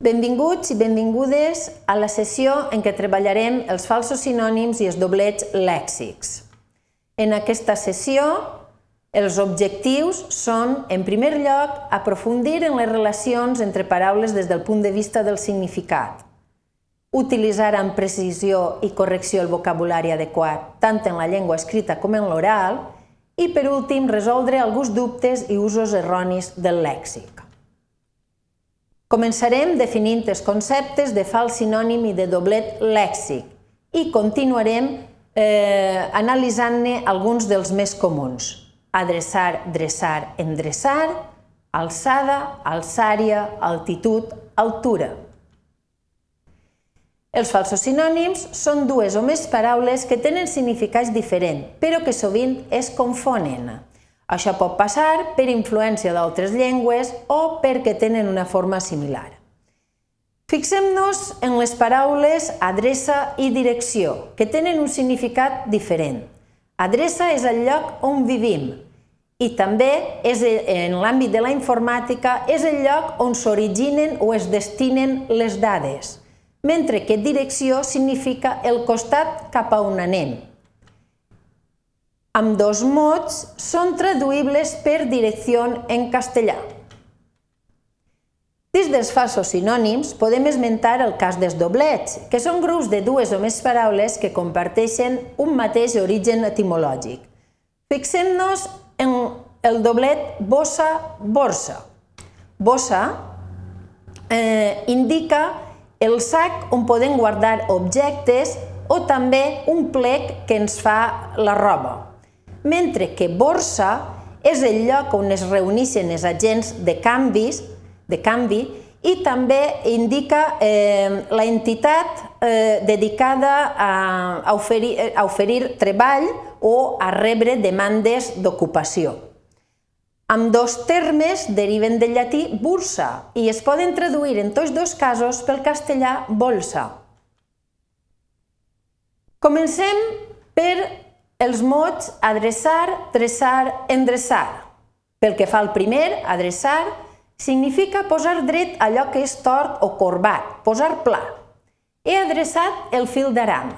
Benvinguts i benvingudes a la sessió en què treballarem els falsos sinònims i els doblets lèxics. En aquesta sessió, els objectius són, en primer lloc, aprofundir en les relacions entre paraules des del punt de vista del significat, utilitzar amb precisió i correcció el vocabulari adequat, tant en la llengua escrita com en l'oral, i, per últim, resoldre alguns dubtes i usos erronis del lèxic. Començarem definint els conceptes de fals sinònim i de doblet lèxic i continuarem eh, analitzant-ne alguns dels més comuns. Adreçar, dreçar, endreçar, alçada, alçària, altitud, altura. Els falsos sinònims són dues o més paraules que tenen significats diferents, però que sovint es confonen. Això pot passar per influència d'altres llengües o perquè tenen una forma similar. Fixem-nos en les paraules adreça i direcció, que tenen un significat diferent. Adreça és el lloc on vivim i també és en l'àmbit de la informàtica és el lloc on s'originen o es destinen les dades, mentre que direcció significa el costat cap a on anem, amb dos mots són traduïbles per direcció en castellà. Des dels falsos sinònims podem esmentar el cas dels doblets, que són grups de dues o més paraules que comparteixen un mateix origen etimològic. Fixem-nos en el doblet bossa-borsa. Bossa eh, indica el sac on podem guardar objectes o també un plec que ens fa la roba mentre que borsa és el lloc on es reuneixen els agents de canvis, de canvi i també indica eh, la entitat eh, dedicada a, a, oferir, a oferir treball o a rebre demandes d'ocupació. Amb dos termes deriven del llatí bursa i es poden traduir en tots dos casos pel castellà bolsa. Comencem per els mots adreçar, dreçar, endreçar. Pel que fa al primer, adreçar, significa posar dret allò que és tort o corbat, posar pla. He adreçat el fil d'aram.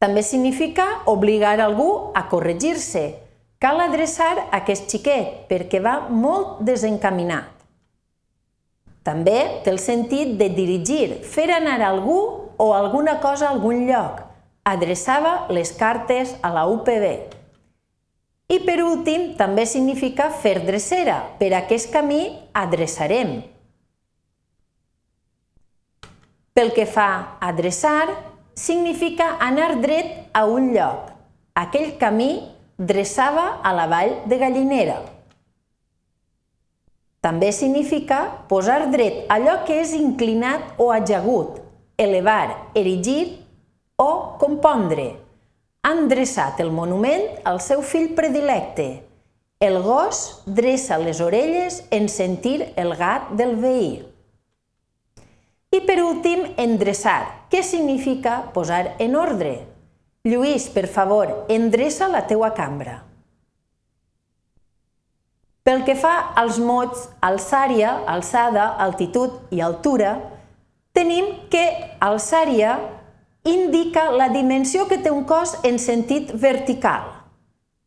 També significa obligar algú a corregir-se. Cal adreçar aquest xiquet perquè va molt desencaminat. També té el sentit de dirigir, fer anar algú o alguna cosa a algun lloc, adreçava les cartes a la UPB. I per últim, també significa fer drecera. Per aquest camí adreçarem. Pel que fa a adreçar, significa anar dret a un lloc. Aquell camí dreçava a la vall de Gallinera. També significa posar dret allò que és inclinat o ajagut, elevar, erigir o compondre. Han dreçat el monument al seu fill predilecte. El gos dreça les orelles en sentir el gat del veí. I per últim, endreçar, que significa posar en ordre. Lluís, per favor, endreça la teua cambra. Pel que fa als mots alçària, alçada, altitud i altura, tenim que alçària indica la dimensió que té un cos en sentit vertical.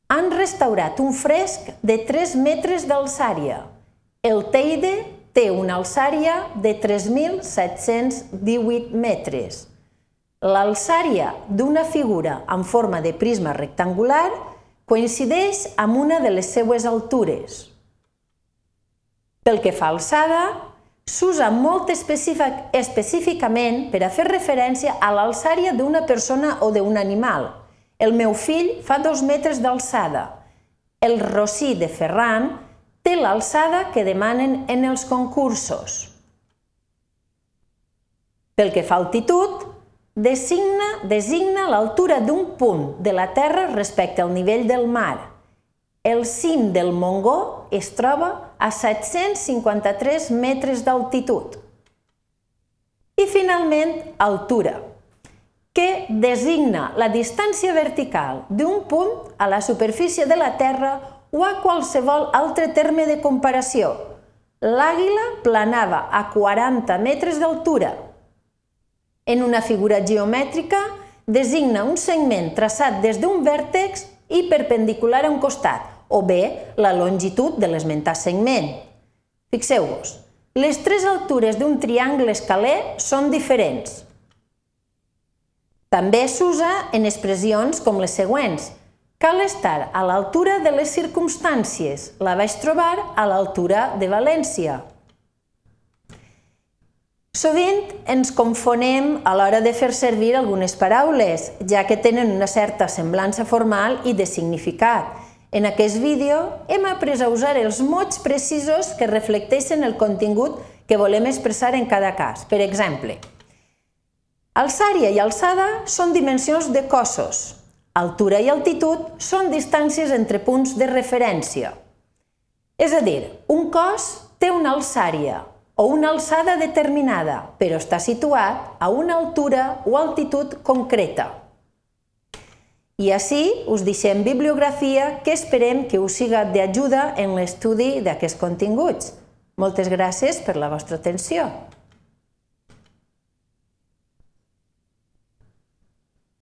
Han restaurat un fresc de 3 metres d'alçària. El Teide té una alçària de 3.718 metres. L'alçària d'una figura en forma de prisma rectangular coincideix amb una de les seues altures. Pel que fa a alçada, s'usa molt específicament per a fer referència a l'alçària d'una persona o d'un animal. El meu fill fa dos metres d'alçada. El rossí de Ferran té l'alçada que demanen en els concursos. Pel que fa a altitud, designa, designa l'altura d'un punt de la Terra respecte al nivell del mar. El cim del Mongó es troba a 753 metres d'altitud. I finalment, altura, que designa la distància vertical d'un punt a la superfície de la Terra o a qualsevol altre terme de comparació. l'àguila planava a 40 metres d'altura. En una figura geomètrica designa un segment traçat des d'un vèrtex i perpendicular a un costat, o bé la longitud de l'esmentat segment. Fixeu-vos, les tres altures d'un triangle escaler són diferents. També s'usa en expressions com les següents. Cal estar a l'altura de les circumstàncies. La vaig trobar a l'altura de València. Sovint ens confonem a l'hora de fer servir algunes paraules, ja que tenen una certa semblança formal i de significat. En aquest vídeo hem après a usar els mots precisos que reflecteixen el contingut que volem expressar en cada cas. Per exemple, Alçària i alçada són dimensions de cossos. Altura i altitud són distàncies entre punts de referència. És a dir, un cos té una alçària o una alçada determinada, però està situat a una altura o altitud concreta. I així us deixem bibliografia que esperem que us siga d'ajuda en l'estudi d'aquests continguts. Moltes gràcies per la vostra atenció.